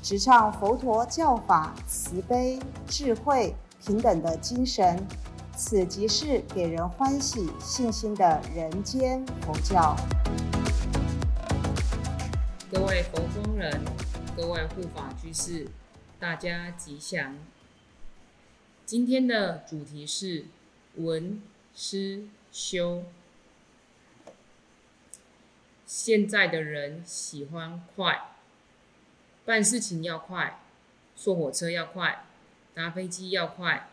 直唱佛陀教法慈悲、智慧、平等的精神，此即是给人欢喜、信心的人间佛教。各位佛中人，各位护法居士，大家吉祥。今天的主题是闻思修。现在的人喜欢快。办事情要快，坐火车要快，搭飞机要快，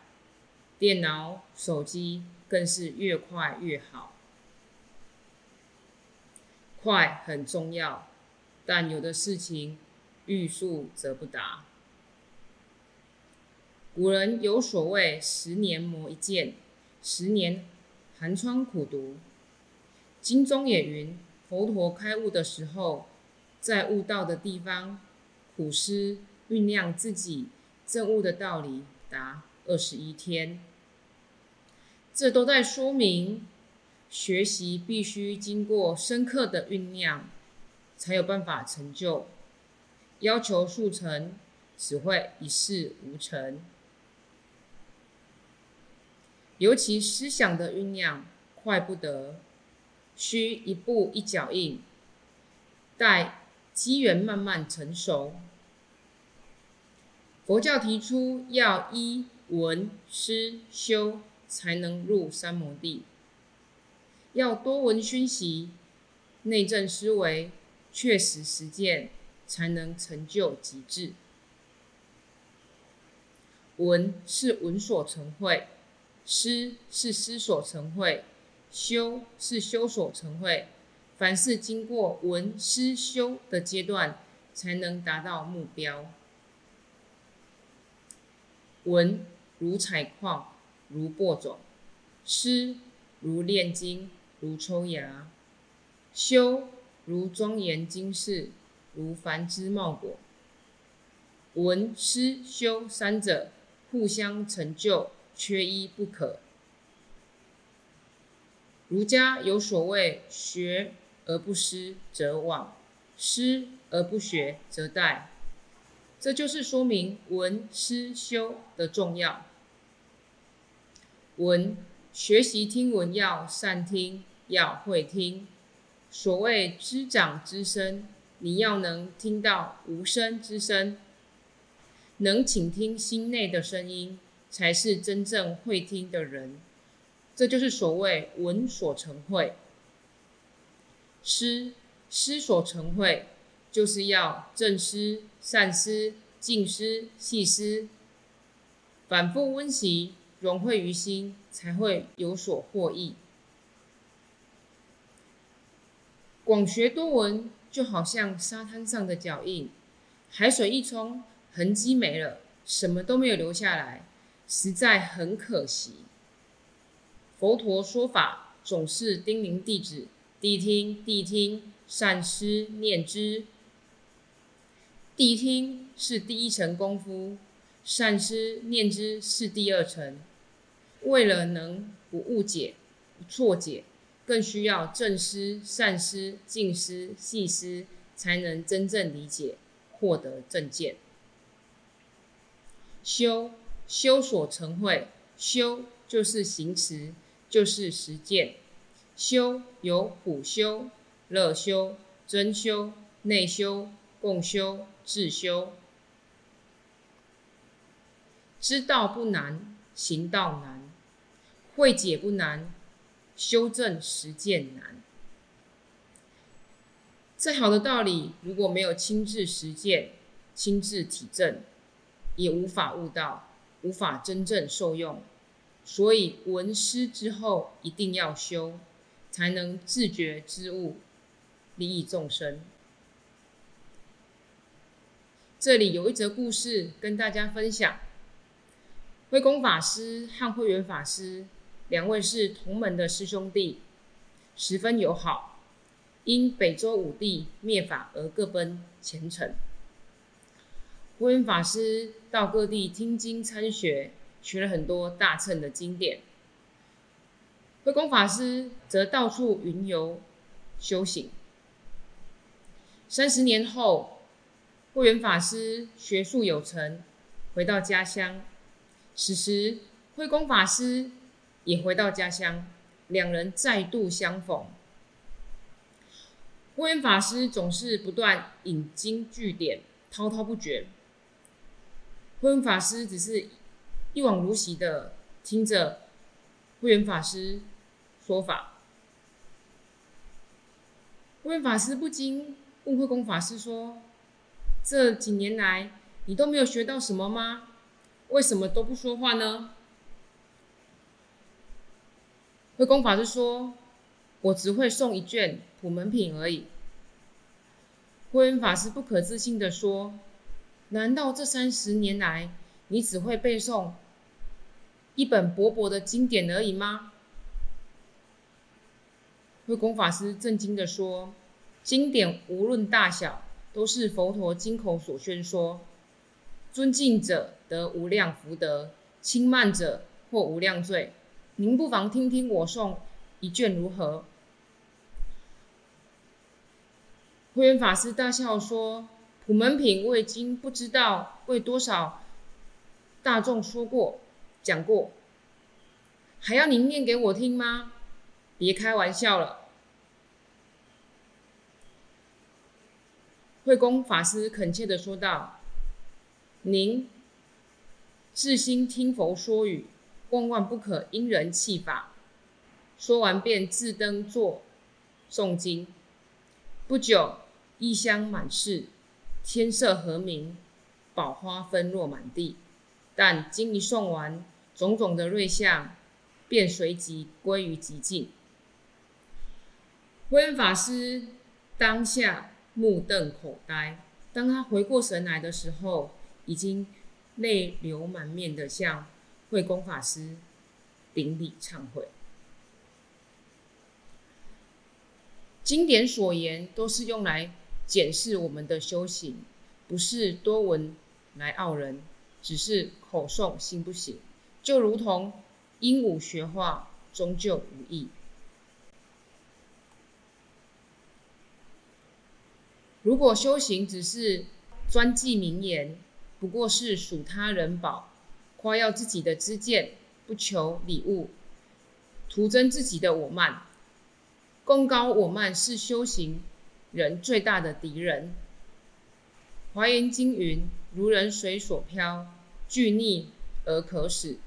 电脑、手机更是越快越好。快很重要，但有的事情欲速则不达。古人有所谓“十年磨一剑”，十年寒窗苦读。经中也云：佛陀开悟的时候，在悟道的地方。苦思酝酿自己证悟的道理达二十一天，这都在说明学习必须经过深刻的酝酿，才有办法成就。要求速成，只会一事无成。尤其思想的酝酿快不得，需一步一脚印，待。机缘慢慢成熟，佛教提出要依闻思修才能入三摩地，要多闻熏习，内证思维，确实实践，才能成就极致。闻是闻所成会，思是思所成会，修是修所成会。凡是经过闻思修的阶段，才能达到目标。闻如采矿，如播种；思如炼金，如抽芽；修如庄严经世，如繁枝茂果。闻思修三者互相成就，缺一不可。儒家有所谓学。而不思则罔，思而不学则殆。这就是说明闻思修的重要。闻学习听闻要善听，要会听。所谓知长之声，你要能听到无声之声，能倾听心内的声音，才是真正会听的人。这就是所谓闻所成会。思思所成慧，就是要正思、善思、静思、细思，反复温习，融会于心，才会有所获益。广学多闻，就好像沙滩上的脚印，海水一冲，痕迹没了，什么都没有留下来，实在很可惜。佛陀说法，总是叮咛弟子。谛听，谛听，善思念之。谛听是第一层功夫，善思念之是第二层。为了能不误解、不错解，更需要正思、善思、静思、细思，才能真正理解，获得正见。修修所成慧，修就是行持，就是实践。修有普修、乐修、真修、内修、共修、自修。知道不难，行道难；会解不难，修正实践难。再好的道理，如果没有亲自实践、亲自体证，也无法悟道，无法真正受用。所以闻师之后，一定要修。才能自觉知悟，利益众生。这里有一则故事跟大家分享。慧公法师和慧远法师两位是同门的师兄弟，十分友好。因北周武帝灭法而各奔前程。慧远法师到各地听经参学，学了很多大乘的经典。慧公法师则到处云游修行。三十年后，慧远法师学术有成，回到家乡。此时，慧公法师也回到家乡，两人再度相逢。慧远法师总是不断引经据典，滔滔不绝。慧远法师只是一往如昔的听着慧远法师。说法，慧远法师不禁问慧公法师说：“这几年来，你都没有学到什么吗？为什么都不说话呢？”慧公法师说：“我只会诵一卷普门品而已。”慧远法师不可置信的说：“难道这三十年来，你只会背诵一本薄薄的经典而已吗？”慧公法师震惊的说：“经典无论大小，都是佛陀经口所宣说。尊敬者得无量福德，轻慢者或无量罪。您不妨听听我诵一卷如何？”慧远法师大笑说：“普门品我已经不知道为多少大众说过、讲过，还要您念给我听吗？”别开玩笑了，慧公法师恳切的说道：“您自心听佛说语，万万不可因人弃法。”说完便自登座诵经。不久，异香满室，天色和明，宝花纷落满地。但经一诵完，种种的瑞相便随即归于寂静。慧法师当下目瞪口呆。当他回过神来的时候，已经泪流满面的向慧公法师顶礼忏悔。经典所言都是用来检视我们的修行，不是多闻来傲人，只是口诵心不行，就如同鹦鹉学话，终究无益。如果修行只是专记名言，不过是数他人宝，夸耀自己的知见，不求礼物，徒增自己的我慢，功高我慢是修行人最大的敌人。华严经云：如人水所漂，俱逆而可使；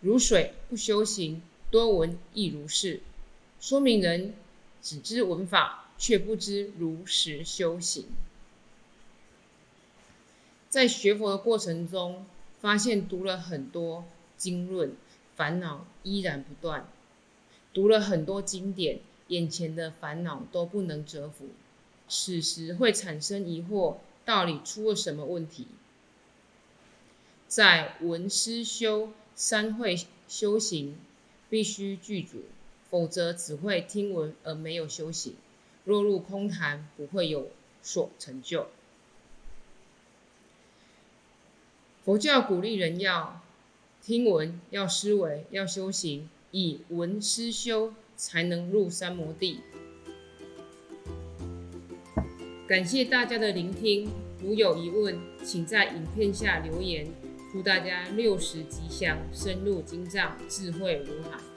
如水不修行，多闻亦如是。说明人只知闻法。却不知如实修行，在学佛的过程中，发现读了很多经论，烦恼依然不断；读了很多经典，眼前的烦恼都不能折服。此时会产生疑惑：到底出了什么问题？在闻思修三会修行必须具足，否则只会听闻而没有修行。落入空谈，不会有所成就。佛教鼓励人要听闻，要思维，要修行，以闻思修，才能入三摩地。感谢大家的聆听，如有疑问，请在影片下留言。祝大家六十吉祥，深入经藏，智慧如海。